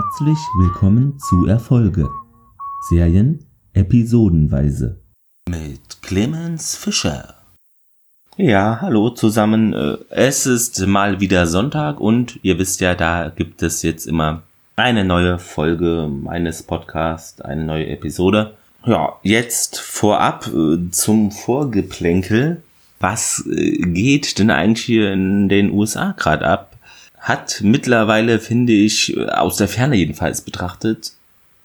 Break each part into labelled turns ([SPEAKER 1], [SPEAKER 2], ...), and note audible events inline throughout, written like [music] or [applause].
[SPEAKER 1] Herzlich willkommen zu Erfolge. Serien episodenweise.
[SPEAKER 2] Mit Clemens Fischer. Ja, hallo zusammen. Äh, es ist mal wieder Sonntag und ihr wisst ja, da gibt es jetzt immer eine neue Folge meines Podcasts, eine neue Episode. Ja, jetzt vorab äh, zum Vorgeplänkel. Was äh, geht denn eigentlich hier in den USA gerade ab? Hat mittlerweile, finde ich, aus der Ferne jedenfalls betrachtet,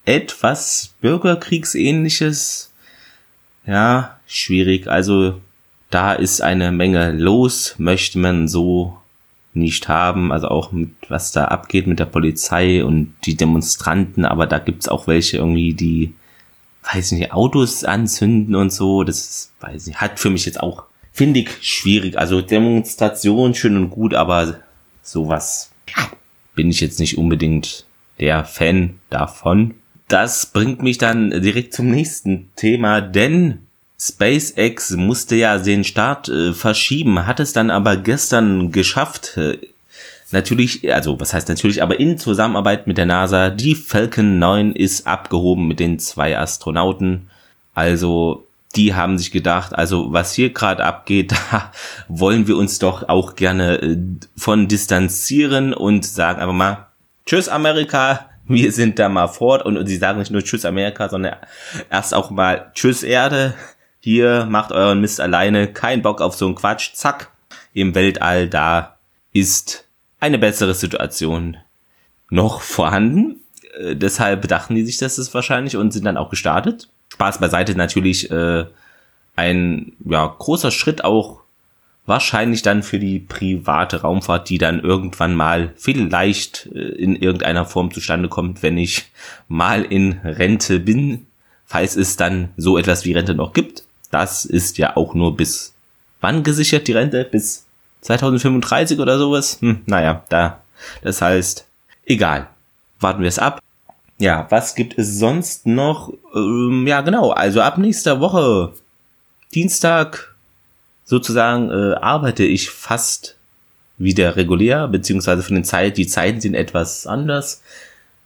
[SPEAKER 2] etwas Bürgerkriegsähnliches. Ja, schwierig. Also da ist eine Menge los, möchte man so nicht haben. Also auch mit was da abgeht mit der Polizei und die Demonstranten. Aber da gibt's auch welche irgendwie, die, weiß nicht, Autos anzünden und so. Das, weiß nicht, hat für mich jetzt auch, finde ich, schwierig. Also Demonstration schön und gut, aber sowas bin ich jetzt nicht unbedingt der Fan davon. Das bringt mich dann direkt zum nächsten Thema, denn SpaceX musste ja den Start äh, verschieben, hat es dann aber gestern geschafft. Äh, natürlich, also was heißt natürlich, aber in Zusammenarbeit mit der NASA, die Falcon 9 ist abgehoben mit den zwei Astronauten. Also die haben sich gedacht, also was hier gerade abgeht, [laughs] da wollen wir uns doch auch gerne äh, von distanzieren und sagen einfach mal, tschüss Amerika, [laughs] wir sind da mal fort und, und sie sagen nicht nur tschüss Amerika, sondern erst auch mal tschüss Erde, hier macht euren Mist alleine, kein Bock auf so einen Quatsch, zack, im Weltall, da ist eine bessere Situation noch vorhanden. Äh, deshalb bedachten die sich das wahrscheinlich und sind dann auch gestartet. Spaß beiseite natürlich äh, ein ja, großer Schritt auch wahrscheinlich dann für die private Raumfahrt, die dann irgendwann mal vielleicht äh, in irgendeiner Form zustande kommt, wenn ich mal in Rente bin, falls es dann so etwas wie Rente noch gibt. Das ist ja auch nur bis wann gesichert die Rente? Bis 2035 oder sowas? Hm, naja, da. Das heißt, egal. Warten wir es ab. Ja, was gibt es sonst noch? Ähm, ja, genau. Also ab nächster Woche, Dienstag, sozusagen, äh, arbeite ich fast wieder regulär, beziehungsweise von den Zeit, die Zeiten sind etwas anders.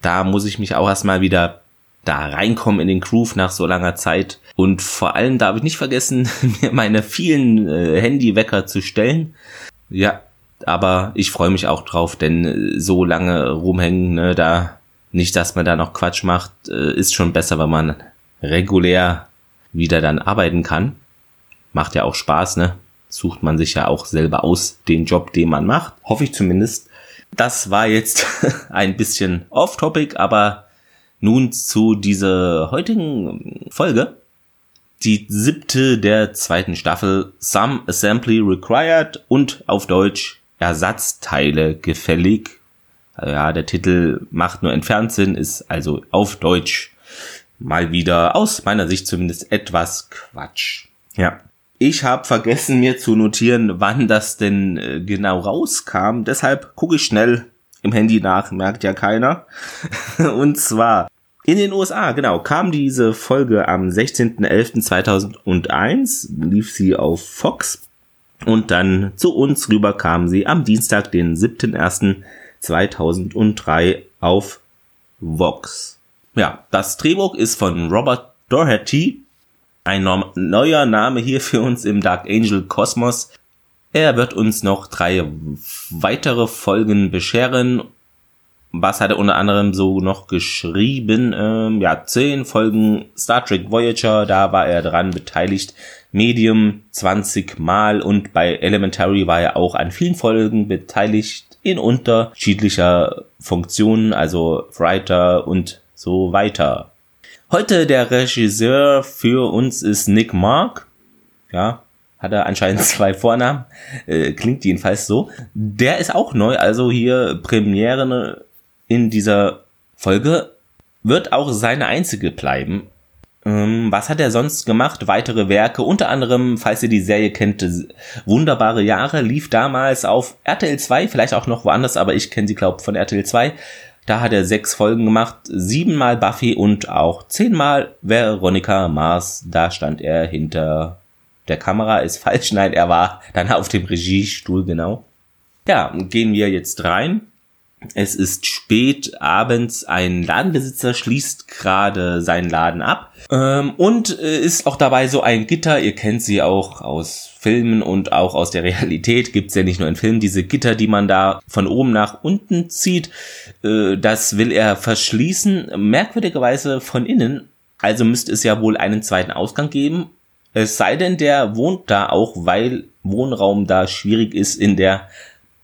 [SPEAKER 2] Da muss ich mich auch erstmal wieder da reinkommen in den Groove nach so langer Zeit. Und vor allem darf ich nicht vergessen, [laughs] mir meine vielen äh, Handywecker zu stellen. Ja, aber ich freue mich auch drauf, denn äh, so lange rumhängen, ne, da nicht, dass man da noch Quatsch macht, äh, ist schon besser, wenn man regulär wieder dann arbeiten kann. Macht ja auch Spaß, ne? Sucht man sich ja auch selber aus, den Job, den man macht. Hoffe ich zumindest. Das war jetzt [laughs] ein bisschen off-topic, aber nun zu dieser heutigen Folge. Die siebte der zweiten Staffel Some Assembly Required und auf Deutsch Ersatzteile gefällig ja, der Titel macht nur entfernt Sinn, ist also auf Deutsch mal wieder aus meiner Sicht zumindest etwas Quatsch. Ja. Ich habe vergessen mir zu notieren, wann das denn äh, genau rauskam. Deshalb gucke ich schnell im Handy nach, merkt ja keiner. [laughs] Und zwar in den USA, genau, kam diese Folge am 16.11.2001, lief sie auf Fox und dann zu uns rüber kam sie am Dienstag, den 7.1. 2003 auf Vox. Ja, das Drehbuch ist von Robert Doherty, ein neuer Name hier für uns im Dark Angel Kosmos. Er wird uns noch drei weitere Folgen bescheren. Was hat er unter anderem so noch geschrieben? Ähm, ja, zehn Folgen Star Trek Voyager, da war er dran beteiligt. Medium 20 Mal und bei Elementary war er auch an vielen Folgen beteiligt in unterschiedlicher Funktionen, also Writer und so weiter. Heute der Regisseur für uns ist Nick Mark. Ja, hat er anscheinend [laughs] zwei Vornamen. Äh, klingt jedenfalls so. Der ist auch neu, also hier Premiere in dieser Folge. Wird auch seine einzige bleiben. Ähm, was hat er sonst gemacht? Weitere Werke, unter anderem, falls ihr die Serie kennt, Wunderbare Jahre, lief damals auf RTL 2, vielleicht auch noch woanders, aber ich kenne sie, glaube von RTL 2. Da hat er sechs Folgen gemacht, siebenmal Buffy und auch zehnmal Veronica Mars. Da stand er hinter der Kamera, ist falsch, [laughs] nein, er war dann auf dem Regiestuhl, genau. Ja, gehen wir jetzt rein. Es ist spät abends, ein Ladenbesitzer schließt gerade seinen Laden ab ähm, und äh, ist auch dabei so ein Gitter, ihr kennt sie auch aus Filmen und auch aus der [laughs] Realität, gibt's ja nicht nur in Filmen, diese Gitter, die man da von oben nach unten zieht, äh, das will er verschließen, merkwürdigerweise von innen, also müsste es ja wohl einen zweiten Ausgang geben, es sei denn, der wohnt da auch, weil Wohnraum da schwierig ist in der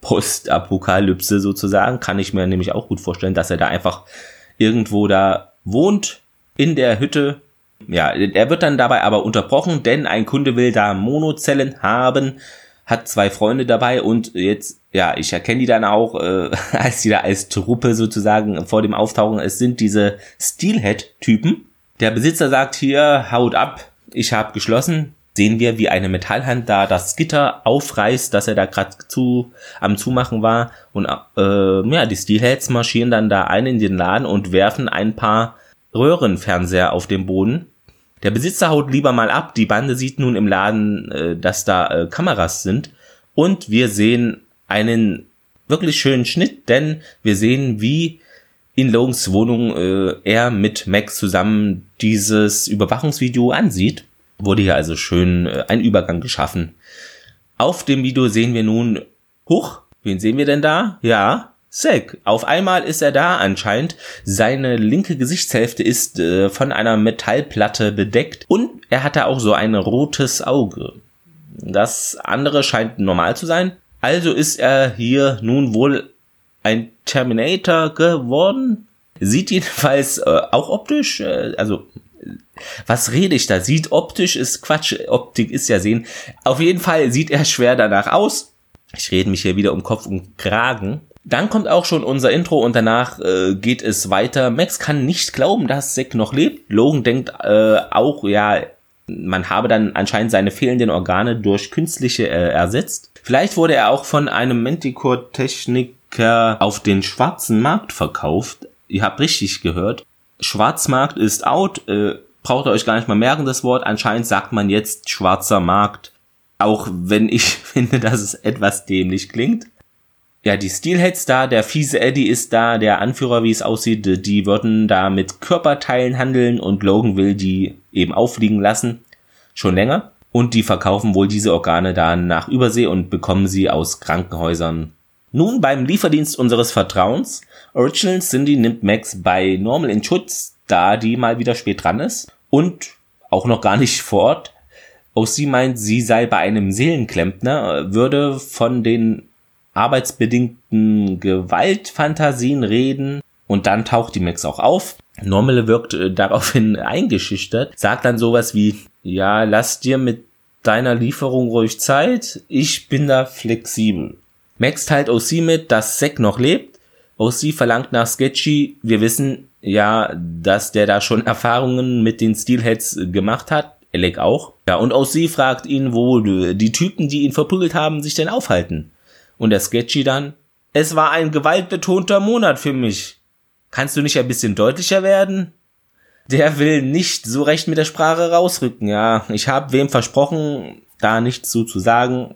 [SPEAKER 2] Postapokalypse sozusagen, kann ich mir nämlich auch gut vorstellen, dass er da einfach irgendwo da wohnt in der Hütte. Ja, er wird dann dabei aber unterbrochen, denn ein Kunde will da Monozellen haben, hat zwei Freunde dabei und jetzt, ja, ich erkenne die dann auch, äh, [laughs] als die da als Truppe sozusagen vor dem Auftauchen, es sind diese Steelhead-Typen. Der Besitzer sagt hier, haut ab, ich habe geschlossen, sehen wir, wie eine Metallhand da das Gitter aufreißt, dass er da gerade zu am Zumachen war. Und äh, ja, die Steelheads marschieren dann da ein in den Laden und werfen ein paar Röhrenfernseher auf den Boden. Der Besitzer haut lieber mal ab. Die Bande sieht nun im Laden, äh, dass da äh, Kameras sind. Und wir sehen einen wirklich schönen Schnitt, denn wir sehen, wie in Logans Wohnung äh, er mit Max zusammen dieses Überwachungsvideo ansieht wurde hier also schön äh, ein Übergang geschaffen. Auf dem Video sehen wir nun, huch, wen sehen wir denn da? Ja, Zack. Auf einmal ist er da anscheinend. Seine linke Gesichtshälfte ist äh, von einer Metallplatte bedeckt und er hat da auch so ein rotes Auge. Das andere scheint normal zu sein. Also ist er hier nun wohl ein Terminator geworden. Sieht jedenfalls äh, auch optisch, äh, also was rede ich da? Sieht optisch ist Quatsch. Optik ist ja sehen. Auf jeden Fall sieht er schwer danach aus. Ich rede mich hier wieder um Kopf und Kragen. Dann kommt auch schon unser Intro und danach äh, geht es weiter. Max kann nicht glauben, dass Zack noch lebt. Logan denkt äh, auch, ja, man habe dann anscheinend seine fehlenden Organe durch künstliche äh, ersetzt. Vielleicht wurde er auch von einem Manticore-Techniker auf den schwarzen Markt verkauft. Ihr habt richtig gehört. Schwarzmarkt ist out. Äh, braucht ihr euch gar nicht mal merken, das Wort. Anscheinend sagt man jetzt schwarzer Markt. Auch wenn ich [laughs] finde, dass es etwas dämlich klingt. Ja, die Steelheads da, der fiese Eddie ist da, der Anführer, wie es aussieht, die würden da mit Körperteilen handeln und Logan will die eben auffliegen lassen. Schon länger. Und die verkaufen wohl diese Organe dann nach Übersee und bekommen sie aus Krankenhäusern. Nun beim Lieferdienst unseres Vertrauens. Original Cindy nimmt Max bei Normal in Schutz, da die mal wieder spät dran ist und auch noch gar nicht vor Ort. Auch meint, sie sei bei einem Seelenklempner, würde von den arbeitsbedingten Gewaltfantasien reden und dann taucht die Max auch auf. Normal wirkt äh, daraufhin [laughs] eingeschüchtert, sagt dann sowas wie, ja, lass dir mit deiner Lieferung ruhig Zeit, ich bin da flexibel. Max teilt OC mit, dass Zack noch lebt. OC verlangt nach Sketchy. Wir wissen ja, dass der da schon Erfahrungen mit den Steelheads gemacht hat. Alec auch. Ja, und OC fragt ihn, wo die Typen, die ihn verprügelt haben, sich denn aufhalten. Und der Sketchy dann, es war ein gewaltbetonter Monat für mich. Kannst du nicht ein bisschen deutlicher werden? Der will nicht so recht mit der Sprache rausrücken, ja. Ich habe wem versprochen, da nichts zu, zu sagen.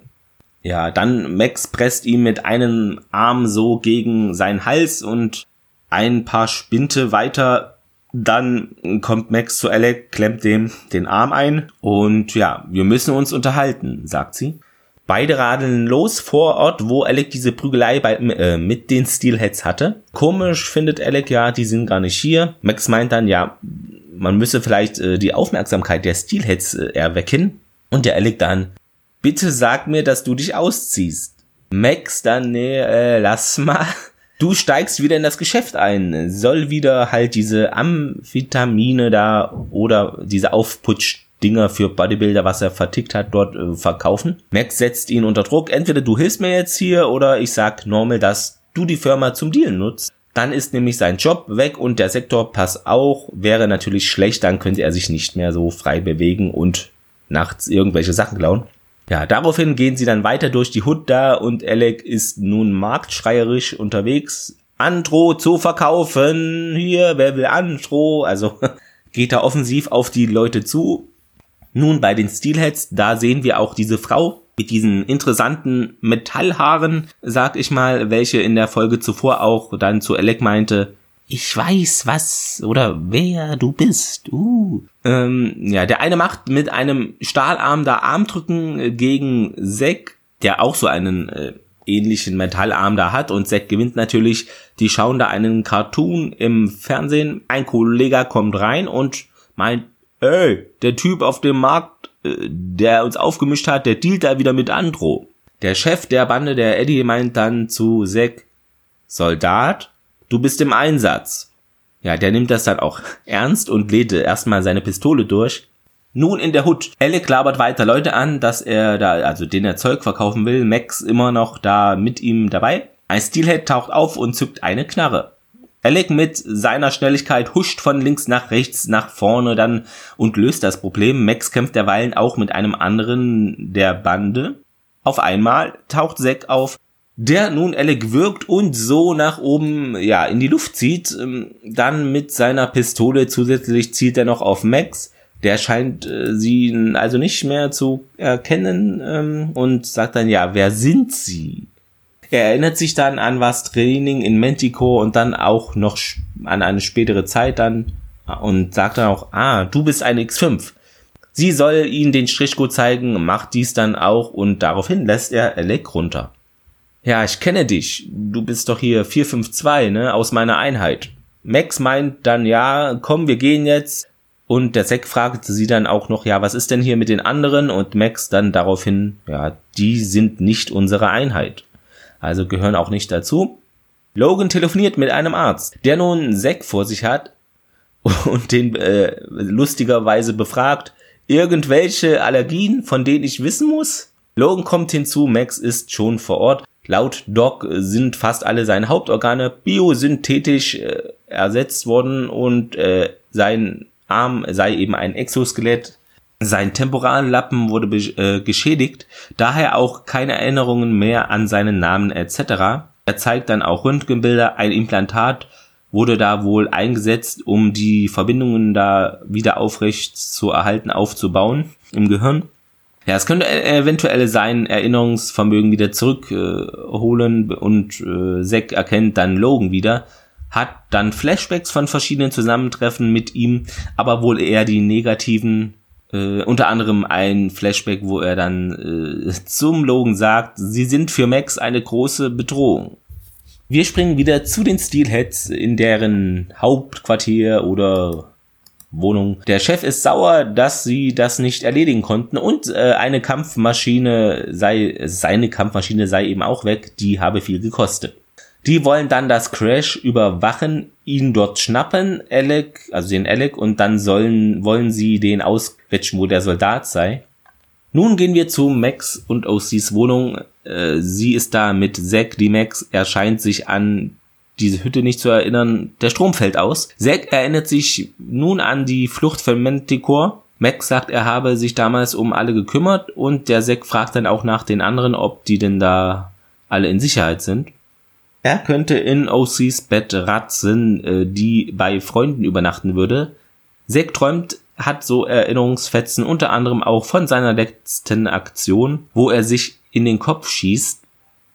[SPEAKER 2] Ja, dann Max presst ihn mit einem Arm so gegen seinen Hals und ein paar Spinte weiter. Dann kommt Max zu Alec, klemmt dem den Arm ein und ja, wir müssen uns unterhalten, sagt sie. Beide radeln los vor Ort, wo Alec diese Prügelei bei, äh, mit den Steelheads hatte. Komisch findet Alec ja, die sind gar nicht hier. Max meint dann, ja, man müsse vielleicht äh, die Aufmerksamkeit der Steelheads äh, erwecken. Und der Alec dann, bitte sag mir, dass du dich ausziehst. Max dann, nee, äh, lass mal. Du steigst wieder in das Geschäft ein, soll wieder halt diese Amphetamine da oder diese Aufputsch-Dinger für Bodybuilder, was er vertickt hat, dort äh, verkaufen. Max setzt ihn unter Druck. Entweder du hilfst mir jetzt hier oder ich sag normal, dass du die Firma zum Deal nutzt. Dann ist nämlich sein Job weg und der Sektorpass auch. Wäre natürlich schlecht, dann könnte er sich nicht mehr so frei bewegen und nachts irgendwelche Sachen klauen. Ja, daraufhin gehen sie dann weiter durch die Hut da und Alec ist nun marktschreierisch unterwegs. Andro zu verkaufen. Hier, wer will Andro? Also [laughs] geht er offensiv auf die Leute zu. Nun bei den Steelheads, da sehen wir auch diese Frau, mit diesen interessanten Metallhaaren, sag ich mal, welche in der Folge zuvor auch dann zu Alec meinte, ich weiß was oder wer du bist. Uh. Ähm, ja, der eine macht mit einem Stahlarm da Armdrücken gegen Zack, der auch so einen äh, ähnlichen Metallarm da hat und Zack gewinnt natürlich. Die schauen da einen Cartoon im Fernsehen. Ein Kollege kommt rein und meint, ey, der Typ auf dem Markt, äh, der uns aufgemischt hat, der dealt da wieder mit Andro. Der Chef der Bande, der Eddie, meint dann zu Zack, Soldat, du bist im Einsatz. Ja, der nimmt das dann auch [laughs] ernst und lädt erstmal seine Pistole durch. Nun in der Hut. Alec labert weiter Leute an, dass er da, also den er Zeug verkaufen will. Max immer noch da mit ihm dabei. Ein Steelhead taucht auf und zückt eine Knarre. Alec mit seiner Schnelligkeit huscht von links nach rechts, nach vorne dann und löst das Problem. Max kämpft derweilen auch mit einem anderen der Bande. Auf einmal taucht Zack auf, der nun Alec wirkt und so nach oben, ja, in die Luft zieht. Ähm, dann mit seiner Pistole zusätzlich zielt er noch auf Max. Der scheint äh, sie also nicht mehr zu erkennen ähm, und sagt dann, ja, wer sind sie? Er erinnert sich dann an was Training in Mentico und dann auch noch an eine spätere Zeit dann und sagt dann auch, ah, du bist ein X5. Sie soll ihn den Strichcode zeigen, macht dies dann auch und daraufhin lässt er Alec runter. Ja, ich kenne dich. Du bist doch hier 452, ne, aus meiner Einheit. Max meint dann, ja, komm, wir gehen jetzt. Und der Zack fragt sie dann auch noch, ja, was ist denn hier mit den anderen? Und Max dann daraufhin, ja, die sind nicht unsere Einheit. Also gehören auch nicht dazu. Logan telefoniert mit einem Arzt, der nun Zack vor sich hat [laughs] und den äh, lustigerweise befragt, irgendwelche Allergien, von denen ich wissen muss? Logan kommt hinzu, Max ist schon vor Ort Laut Doc sind fast alle seine Hauptorgane biosynthetisch äh, ersetzt worden und äh, sein Arm sei eben ein Exoskelett. Sein Temporallappen wurde äh, geschädigt, daher auch keine Erinnerungen mehr an seinen Namen etc. Er zeigt dann auch Röntgenbilder, ein Implantat wurde da wohl eingesetzt, um die Verbindungen da wieder aufrecht zu erhalten, aufzubauen im Gehirn. Ja, es könnte e-, eventuell sein Erinnerungsvermögen wieder zurückholen äh, und äh, Zack erkennt dann Logan wieder, hat dann Flashbacks von verschiedenen Zusammentreffen mit ihm, aber wohl eher die negativen, äh, unter anderem ein Flashback, wo er dann äh, zum Logan sagt, sie sind für Max eine große Bedrohung. Wir springen wieder zu den Steelheads in deren Hauptquartier oder Wohnung. Der Chef ist sauer, dass sie das nicht erledigen konnten und äh, eine Kampfmaschine sei, seine Kampfmaschine sei eben auch weg, die habe viel gekostet. Die wollen dann das Crash überwachen, ihn dort schnappen, Alec, also den Alec, und dann sollen, wollen sie den ausquetschen, wo der Soldat sei. Nun gehen wir zu Max und OCs Wohnung. Äh, sie ist da mit Zack, die Max erscheint sich an diese Hütte nicht zu erinnern. Der Strom fällt aus. Zack erinnert sich nun an die Flucht von Manticore. Max sagt, er habe sich damals um alle gekümmert und der Zack fragt dann auch nach den anderen, ob die denn da alle in Sicherheit sind. Er könnte in OCs Bett ratzen, äh, die bei Freunden übernachten würde. Zack träumt, hat so Erinnerungsfetzen unter anderem auch von seiner letzten Aktion, wo er sich in den Kopf schießt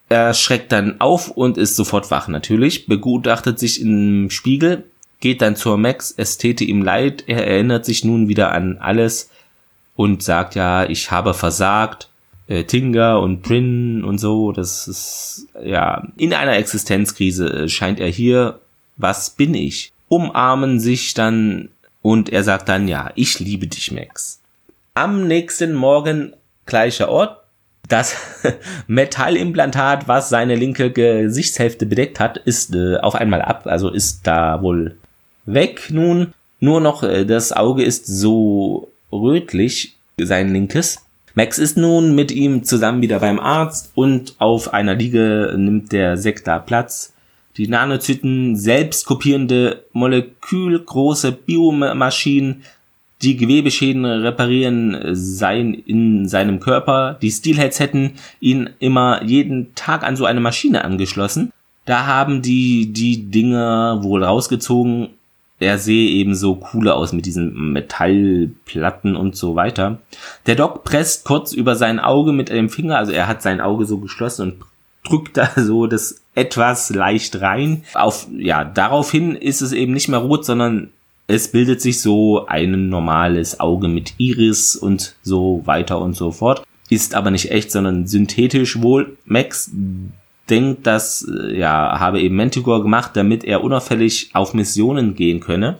[SPEAKER 2] er schreckt dann auf und ist sofort wach natürlich, begutachtet sich im Spiegel, geht dann zur Max, es täte ihm leid, er erinnert sich nun wieder an alles und sagt ja, ich habe versagt, äh, Tinga und Prin und so, das ist ja in einer Existenzkrise äh, scheint er hier, was bin ich? Umarmen sich dann und er sagt dann ja, ich liebe dich Max. Am nächsten Morgen gleicher Ort, das [laughs] Metallimplantat, was seine linke Gesichtshälfte bedeckt hat, ist äh, auf einmal ab, also ist da wohl weg nun. Nur noch äh, das Auge ist so rötlich, sein linkes. Max ist nun mit ihm zusammen wieder beim Arzt und auf einer Liege nimmt der Sektor Platz. Die Nanozyten, selbst kopierende, molekülgroße Biomaschinen die Gewebeschäden reparieren seien in seinem Körper. Die Steelheads hätten ihn immer jeden Tag an so eine Maschine angeschlossen. Da haben die die Dinge wohl rausgezogen er sehe eben so cooler aus mit diesen Metallplatten und so weiter. Der Doc presst kurz über sein Auge mit dem Finger, also er hat sein Auge so geschlossen und drückt da [laughs] so das etwas leicht rein. Auf, ja, daraufhin ist es eben nicht mehr rot, sondern es bildet sich so ein normales Auge mit Iris und so weiter und so fort. Ist aber nicht echt, sondern synthetisch wohl. Max denkt, das äh, ja, habe eben Manticore gemacht, damit er unauffällig auf Missionen gehen könne.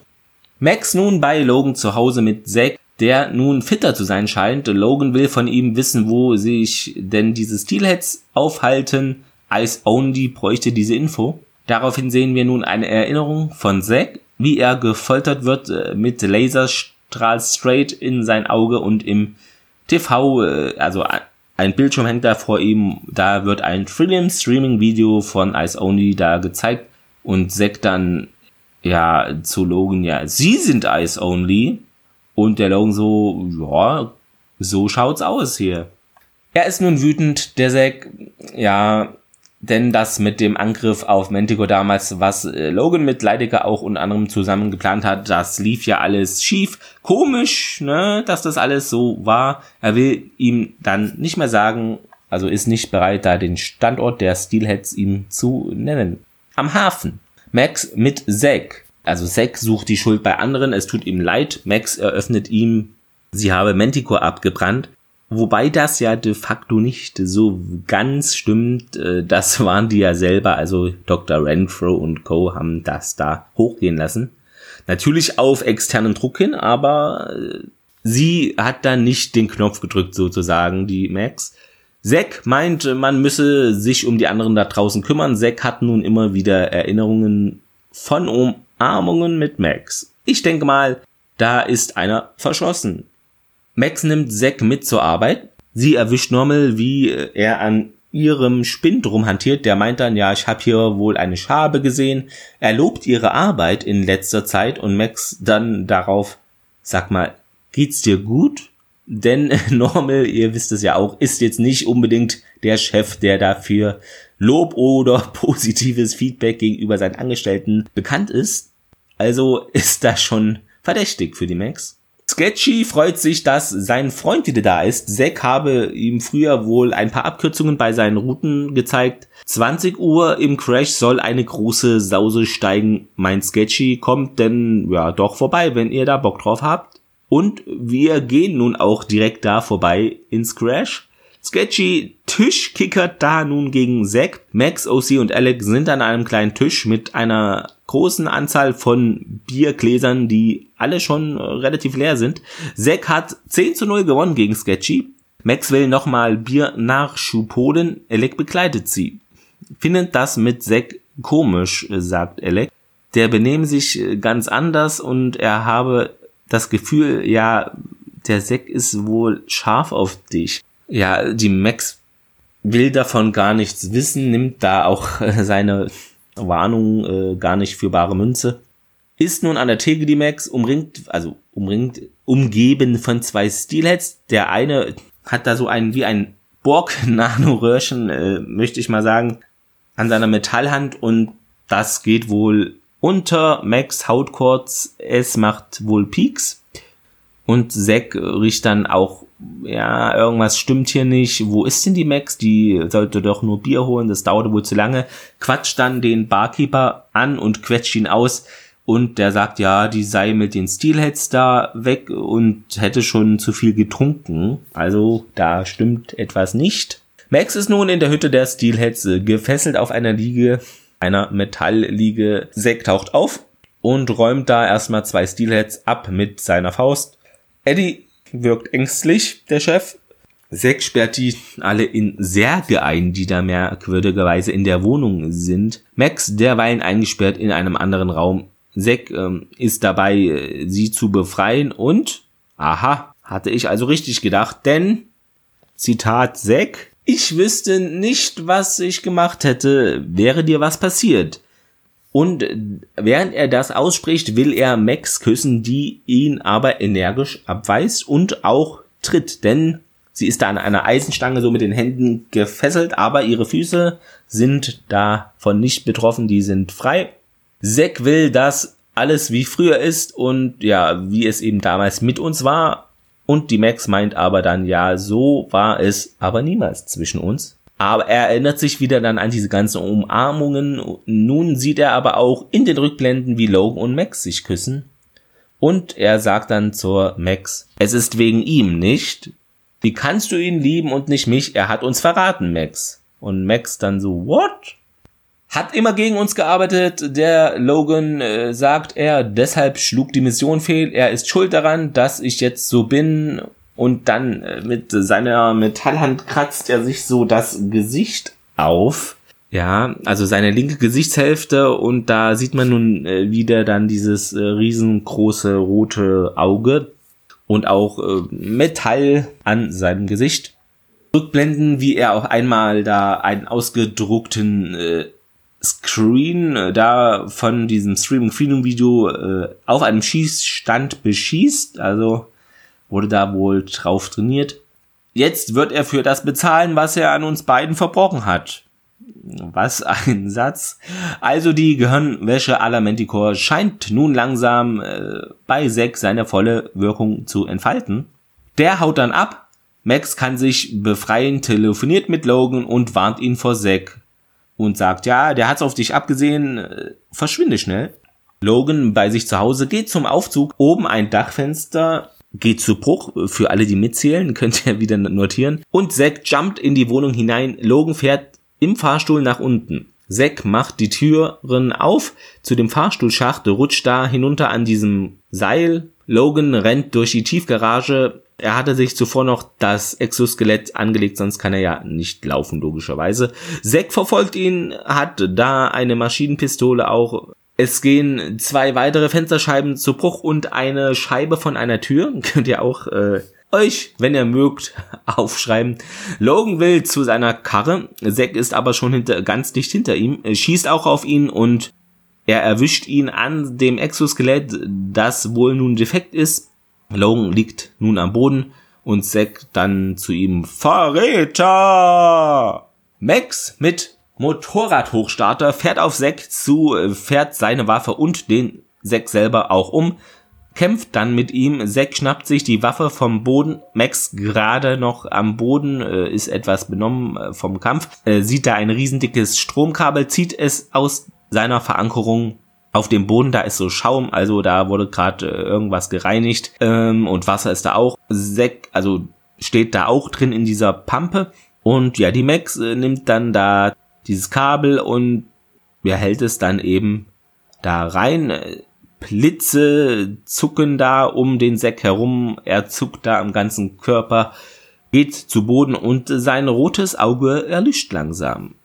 [SPEAKER 2] Max nun bei Logan zu Hause mit Zack, der nun fitter zu sein scheint. Logan will von ihm wissen, wo sich denn diese Steelheads aufhalten. Ice Only bräuchte diese Info. Daraufhin sehen wir nun eine Erinnerung von Zack, wie er gefoltert wird äh, mit Laserstrahl straight in sein Auge und im TV, äh, also ein Bildschirm hängt da vor ihm, da wird ein Trillium Streaming Video von Ice Only da gezeigt und Zack dann ja zu Logan, ja, sie sind Ice Only und der Logan so, ja, so schaut's aus hier. Er ist nun wütend, der Zack, ja, denn das mit dem Angriff auf Manticore damals, was äh, Logan mit Leidecker auch unter anderem zusammen geplant hat, das lief ja alles schief. Komisch, ne, dass das alles so war. Er will ihm dann nicht mehr sagen, also ist nicht bereit, da den Standort der Steelheads ihm zu nennen. Am Hafen. Max mit Zack. Also Zack sucht die Schuld bei anderen, es tut ihm leid. Max eröffnet ihm, sie habe Manticore abgebrannt. Wobei das ja de facto nicht so ganz stimmt. Äh, das [laughs] waren die ja selber, also Dr. Renfro und Co. haben das da hochgehen lassen. Natürlich auf externen Druck hin, aber äh, sie hat dann nicht den Knopf gedrückt sozusagen, die Max. Zack meint, man müsse sich um die anderen da draußen kümmern. Zack hat nun immer wieder Erinnerungen von Umarmungen mit Max. Ich denke mal, da ist einer verschossen. Max nimmt Zack mit zur Arbeit. Sie erwischt Normal, wie er an ihrem Spind rumhantiert. Der meint dann, ja, ich habe hier wohl eine Schabe gesehen. Er lobt ihre Arbeit in letzter Zeit und Max dann darauf, sag mal, geht's dir gut? Denn [laughs] Normal, ihr wisst es ja auch, ist jetzt nicht unbedingt der Chef, der dafür Lob oder [laughs] positives Feedback gegenüber seinen Angestellten bekannt ist. Also ist das schon verdächtig für die Max. Sketchy freut sich, dass sein Freund wieder da ist. Zack habe ihm früher wohl ein paar Abkürzungen bei seinen Routen gezeigt. 20 Uhr im Crash soll eine große Sause steigen. Mein Sketchy kommt denn ja doch vorbei, wenn ihr da Bock drauf habt. Und wir gehen nun auch direkt da vorbei ins Crash. Sketchy Tisch kickert da nun gegen Zack. Max, OC und Alex sind an einem kleinen Tisch mit einer großen Anzahl von Biergläsern, die alle schon relativ leer sind. Zack hat 10 zu 0 gewonnen gegen Sketchy. Max will nochmal Bier Nachschub holen. Alec begleitet sie. Findet das mit Zack komisch, sagt Alec. Der benehme sich ganz anders und er habe das Gefühl, ja, der Zack ist wohl scharf auf dich ja, die Max will davon gar nichts wissen, nimmt da auch [laughs] äh, seine Warnung äh, gar nicht für bare Münze. Ist nun an der Theke die Max, umringt, also umringt, umgeben von zwei Steelheads. Der eine hat da so ein, wie ein Borg-Nanoröhrchen, [laughs] äh, möchte ich mal sagen, an seiner Metallhand und das geht wohl unter Max Haut. Es macht wohl Peaks. Und Zack riecht dann auch, ja, irgendwas stimmt hier nicht. Wo ist denn die Max? Die sollte doch nur Bier holen, das dauerte wohl zu lange. Quatscht dann den Barkeeper an und quetscht ihn aus. Und der sagt, ja, die sei mit den Steelheads da weg und hätte schon zu viel getrunken. Also da stimmt etwas nicht. Max ist nun in der Hütte der Steelheads gefesselt auf einer Liege, einer Metallliege. Zack taucht auf und räumt da erstmal zwei Steelheads ab mit seiner Faust. Eddie wirkt ängstlich, der Chef. Zack sperrt die alle in Särge ein, die da merkwürdigerweise in der Wohnung sind. Max derweilen eingesperrt in einem anderen Raum. Zack ähm, ist dabei, äh, sie zu befreien und, aha, hatte ich also richtig gedacht, denn, Zitat Zack, ich wüsste nicht, was ich gemacht hätte, wäre dir was passiert. Und während er das ausspricht, will er Max küssen, die ihn aber energisch abweist und auch tritt, denn sie ist da an einer Eisenstange so mit den Händen gefesselt, aber ihre Füße sind davon nicht betroffen, die sind frei. Zack will, dass alles wie früher ist und ja, wie es eben damals mit uns war. Und die Max meint aber dann, ja, so war es aber niemals zwischen uns. Aber er erinnert sich wieder dann an diese ganzen Umarmungen. Nun sieht er aber auch in den Rückblenden, wie Logan und Max sich küssen. Und er sagt dann zur Max, es ist wegen ihm nicht. Wie kannst du ihn lieben und nicht mich? Er hat uns verraten, Max. Und Max dann so, what? Hat immer gegen uns gearbeitet. Der Logan äh, sagt er, deshalb schlug die Mission fehl. Er ist schuld daran, dass ich jetzt so bin. Und dann äh, mit seiner Metallhand kratzt er sich so das Gesicht auf. Ja, also seine linke Gesichtshälfte und da sieht man nun äh, wieder dann dieses äh, riesengroße rote Auge und auch Metall an seinem Gesicht. Rückblenden, wie er auch einmal da einen ausgedruckten Screen da von diesem Streaming Freedom Video auf einem Schießstand beschießt. Also wurde da wohl drauf trainiert. Jetzt wird er für das bezahlen, was er an uns beiden verbrochen hat. Was ein [laughs] Satz. Also die Gehirnwäsche aller Manticore scheint nun langsam äh, bei Zack seine volle Wirkung zu entfalten. Der haut dann ab. Max kann sich befreien, telefoniert mit Logan und warnt ihn vor Zack und sagt, ja, der hat's auf dich abgesehen, äh, verschwinde schnell. Logan bei sich zu Hause geht zum Aufzug, oben ein Dachfenster, geht zu Bruch, für alle, die mitzählen, [laughs] könnt ihr wieder notieren. Und Zack jumpt in die Wohnung hinein, Logan fährt im Fahrstuhl nach unten. Zack macht die Türen auf zu dem Fahrstuhlschacht, rutscht da hinunter an diesem Seil. Logan rennt durch die Tiefgarage, er hatte sich zuvor noch das Exoskelett angelegt, sonst kann er ja nicht laufen, logischerweise. Zack verfolgt ihn, hat da eine Maschinenpistole auch. Es gehen zwei weitere Fensterscheiben zu Bruch und eine Scheibe von einer Tür. [laughs] Könnt ihr auch äh, euch, wenn ihr mögt, [laughs] aufschreiben. Logan will zu seiner Karre. Zack ist aber schon hinter, ganz dicht hinter ihm, schießt auch auf ihn und er erwischt ihn an dem Exoskelett, das wohl nun defekt ist. Logan liegt nun am Boden und Zack dann zu ihm Verräter! Max mit Motorradhochstarter fährt auf Zack zu, fährt seine Waffe und den Zack selber auch um, kämpft dann mit ihm. Zack schnappt sich die Waffe vom Boden. Max gerade noch am Boden, äh, ist etwas benommen äh, vom Kampf, äh, sieht da ein riesendickes Stromkabel, zieht es aus seiner Verankerung auf dem Boden, da ist so Schaum, also da wurde gerade äh, irgendwas gereinigt ähm, und Wasser ist da auch. Sek, also steht da auch drin in dieser Pampe. Und ja, die Max äh, nimmt dann da dieses Kabel und ja, hält es dann eben da rein. Blitze zucken da um den Sack herum. Er zuckt da am ganzen Körper, geht zu Boden und sein rotes Auge erlischt langsam.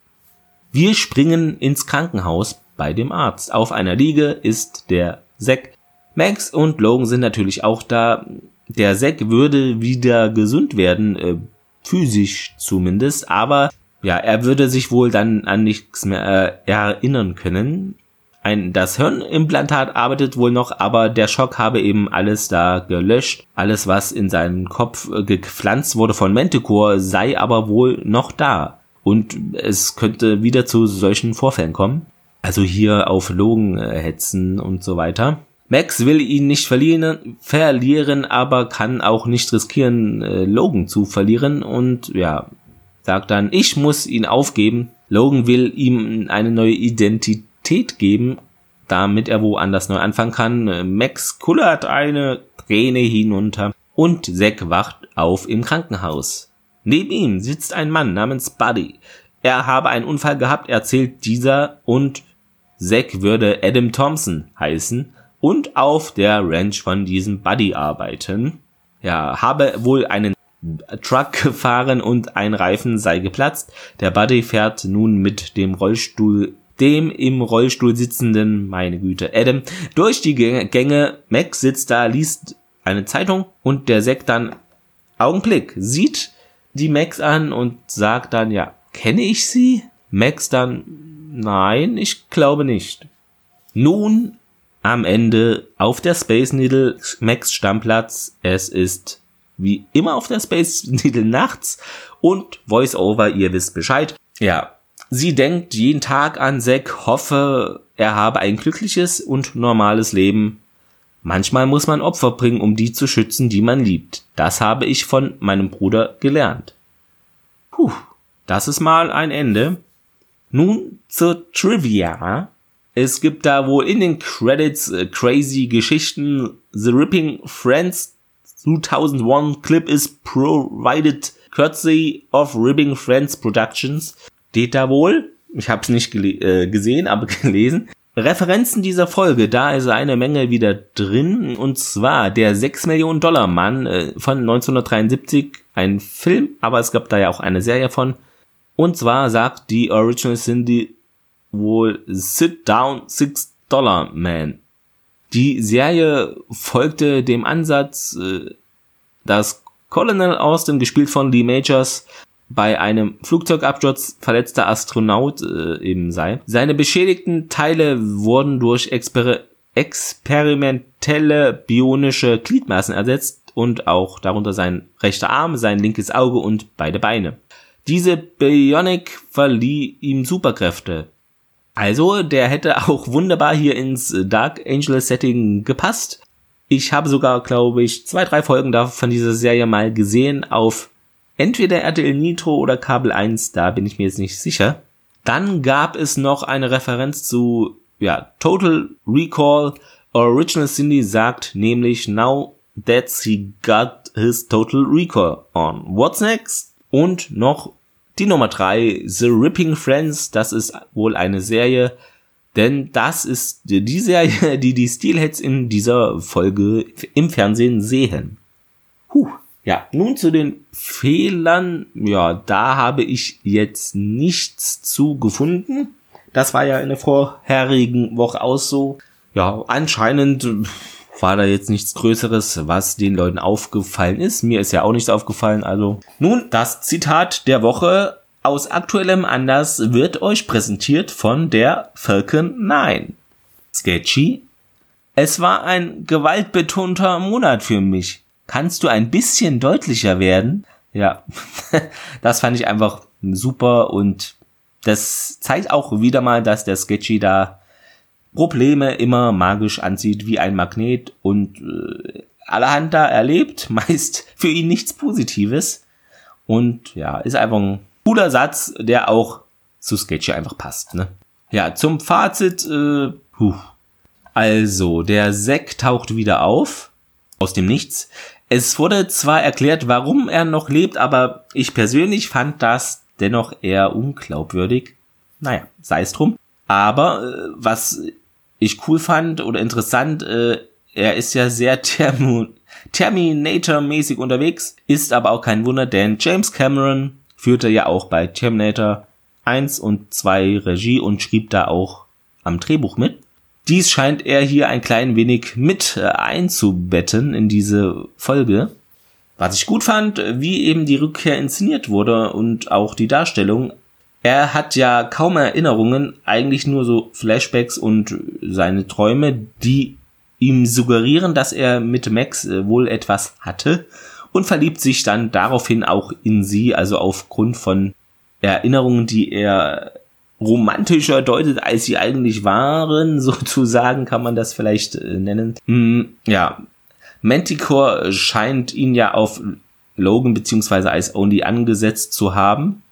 [SPEAKER 2] Wir springen ins Krankenhaus bei dem Arzt. Auf einer Liege ist der Zack. Max und Logan sind natürlich auch da. Der Zack würde wieder gesund werden, äh, physisch zumindest, aber ja, er würde sich wohl dann an nichts mehr äh, erinnern können. Ein, das Hirnimplantat arbeitet wohl noch, aber der Schock habe eben alles da gelöscht. Alles, was in seinen Kopf äh, gepflanzt wurde von Manticore, sei aber wohl noch da. Und es könnte wieder zu solchen Vorfällen kommen. Also hier auf Logan äh, hetzen und so weiter. Max will ihn nicht verlieren, verlieren, aber kann auch nicht riskieren, Logan zu verlieren und ja, sagt dann, ich muss ihn aufgeben. Logan will ihm eine neue Identität geben, damit er woanders neu anfangen kann. Max kullert eine Träne hinunter und Zack wacht auf im Krankenhaus. Neben ihm sitzt ein Mann namens Buddy. Er habe einen Unfall gehabt, erzählt dieser und Zack würde Adam Thompson heißen und auf der Ranch von diesem Buddy arbeiten. Ja, habe wohl einen Truck gefahren und ein Reifen sei geplatzt. Der Buddy fährt nun mit dem Rollstuhl, dem im Rollstuhl sitzenden, meine Güte, Adam, durch die Gänge. Max sitzt da, liest eine Zeitung und der Zack dann, Augenblick, sieht die Max an und sagt dann, ja, kenne ich sie? Max dann, Nein, ich glaube nicht. Nun am Ende auf der Space Needle Max Stammplatz. Es ist wie immer auf der Space Needle nachts und Voice Over, ihr wisst Bescheid. Ja, Sie denkt jeden Tag an Zack, hoffe, er habe ein glückliches und normales Leben. Manchmal muss man Opfer bringen, um die zu schützen, die man liebt. Das habe ich von meinem Bruder gelernt. Puh, das ist mal ein Ende. Nun zur Trivia. Es gibt da wohl in den Credits äh, crazy Geschichten. The Ripping Friends 2001 Clip is provided courtesy of Ripping Friends Productions. Steht da wohl. Ich habe es nicht äh, gesehen, aber [laughs] gelesen. Referenzen dieser Folge, da ist eine Menge wieder drin. Und zwar der 6 Millionen Dollar Mann äh, von 1973. Ein Film, aber es gab da ja auch eine Serie von. Und zwar sagt die Original Cindy wohl Sit Down Six Dollar Man. Die Serie folgte dem Ansatz, äh, dass Colonel Austin, gespielt von Lee Majors, bei einem Flugzeugabsturz verletzter Astronaut äh, eben sei. Seine beschädigten Teile wurden durch exper experimentelle bionische Gliedmaßen ersetzt und auch darunter sein rechter Arm, sein linkes Auge und beide Beine. Diese Bionic verlieh ihm Superkräfte. Also, der hätte auch wunderbar hier ins Dark Angel Setting gepasst. Ich habe sogar, glaube ich, zwei, drei Folgen von dieser Serie mal gesehen auf entweder RTL Nitro oder Kabel 1, da bin ich mir jetzt nicht sicher. Dann gab es noch eine Referenz zu, ja, Total Recall. Original Cindy sagt nämlich, now that he got his Total Recall on. What's next? Und noch die Nummer drei, The Ripping Friends, das ist wohl eine Serie, denn das ist die Serie, [laughs] die die Steelheads in dieser Folge im Fernsehen sehen. Huh. Ja, nun zu den Fehlern. Ja, da habe ich jetzt nichts zu gefunden. Das war ja in der vorherigen Woche auch so. Ja, anscheinend war da jetzt nichts Größeres, was den Leuten aufgefallen ist. Mir ist ja auch nichts aufgefallen. Also nun das Zitat der Woche aus aktuellem Anlass wird euch präsentiert von der Falcon 9. Sketchy. Es war ein gewaltbetonter Monat für mich. Kannst du ein bisschen deutlicher werden? Ja, [laughs] das fand ich einfach super und das zeigt auch wieder mal, dass der Sketchy da Probleme immer magisch anzieht wie ein Magnet und äh, allerhand da erlebt, [laughs] meist für ihn nichts Positives. Und ja, ist einfach ein cooler Satz, der auch zu Sketchy einfach passt. Ne? Ja, zum Fazit. Äh, puh. Also, der Zack taucht wieder auf aus dem Nichts. Es wurde zwar erklärt, warum er noch lebt, aber ich persönlich fand das dennoch eher unglaubwürdig. Naja, sei es drum. Aber äh, was ich cool fand oder interessant, äh, er ist ja sehr [laughs] Termo Terminator-mäßig unterwegs, ist aber auch kein Wunder, denn James Cameron führte ja auch bei Terminator 1 und 2 Regie und schrieb da auch am Drehbuch mit. Dies scheint er hier ein klein wenig mit äh, einzubetten in diese Folge. Was ich gut fand, wie eben die Rückkehr inszeniert wurde und auch die Darstellung. Er hat ja kaum Erinnerungen, eigentlich nur so Flashbacks und seine Träume, die ihm suggerieren, dass er mit Max äh, wohl etwas hatte und verliebt sich dann daraufhin auch in sie, also aufgrund von Erinnerungen, die er romantischer deutet, als sie eigentlich waren, [laughs] sozusagen kann man das vielleicht äh, nennen. Hm, ja, Manticore scheint ihn ja auf Logan beziehungsweise Ice Only angesetzt zu haben.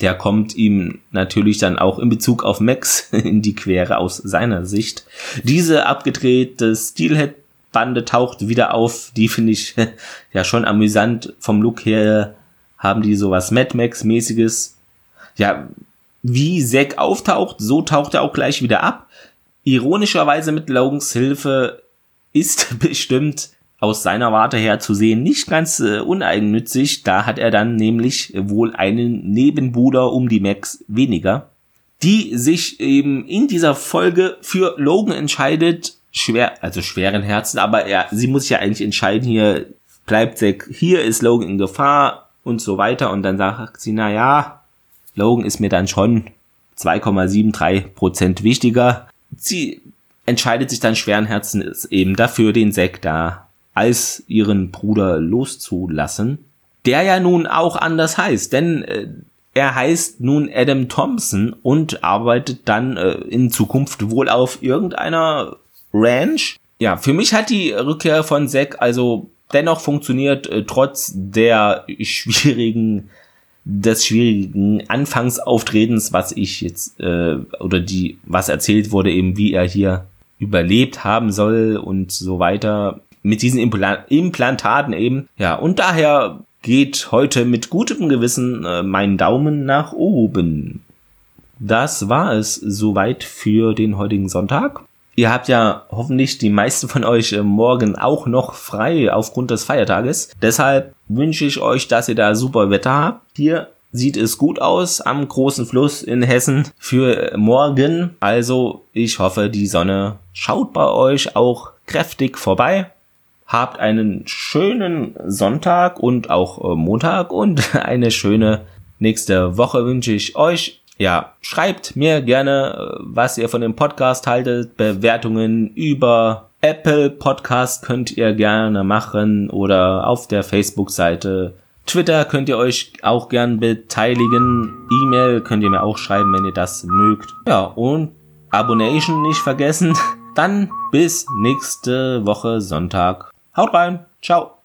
[SPEAKER 2] Der kommt ihm natürlich dann auch in Bezug auf Max [laughs] in die Quere aus seiner Sicht. Diese abgedrehte Steelhead Bande taucht wieder auf. Die finde ich [laughs] ja schon amüsant. Vom Look her haben die sowas Mad Max mäßiges. Ja, wie Zack auftaucht, so taucht er auch gleich wieder ab. Ironischerweise mit Logans Hilfe ist [laughs] bestimmt aus seiner Warte her zu sehen nicht ganz äh, uneigennützig. Da hat er dann nämlich wohl einen Nebenbuhler um die Max weniger, die sich eben in dieser Folge für Logan entscheidet. Schwer, also schweren Herzen, aber er, sie muss ja eigentlich entscheiden, hier bleibt Zack, hier ist Logan in Gefahr und so weiter. Und dann sagt sie, na ja, Logan ist mir dann schon 2,73 Prozent wichtiger. Sie entscheidet sich dann schweren Herzens eben dafür, den Zack da als ihren Bruder loszulassen, der ja nun auch anders heißt, denn äh, er heißt nun Adam Thompson und arbeitet dann äh, in Zukunft wohl auf irgendeiner Ranch. Ja, für mich hat die Rückkehr von Zack also dennoch funktioniert, äh, trotz der schwierigen des schwierigen Anfangsauftretens, was ich jetzt äh, oder die was erzählt wurde, eben wie er hier überlebt haben soll und so weiter mit diesen Impla Implantaten eben. Ja, und daher geht heute mit gutem Gewissen äh, mein Daumen nach oben. Das war es soweit für den heutigen Sonntag. Ihr habt ja hoffentlich die meisten von euch äh, morgen auch noch frei aufgrund des Feiertages. Deshalb wünsche ich euch, dass ihr da super Wetter habt. Hier sieht es gut aus am großen Fluss in Hessen für morgen. Also ich hoffe, die Sonne schaut bei euch auch kräftig vorbei. Habt einen schönen Sonntag und auch äh, Montag und [laughs] eine schöne nächste Woche wünsche ich euch ja, schreibt mir gerne, äh, was ihr von dem Podcast haltet. Bewertungen über Apple Podcast könnt ihr gerne machen oder auf der Facebook-Seite. Twitter könnt ihr euch auch gern beteiligen. E-Mail könnt ihr mir auch schreiben, wenn ihr das mögt. Ja, und Abonation nicht vergessen. [laughs] Dann bis nächste Woche Sonntag. Haut rein. Ciao.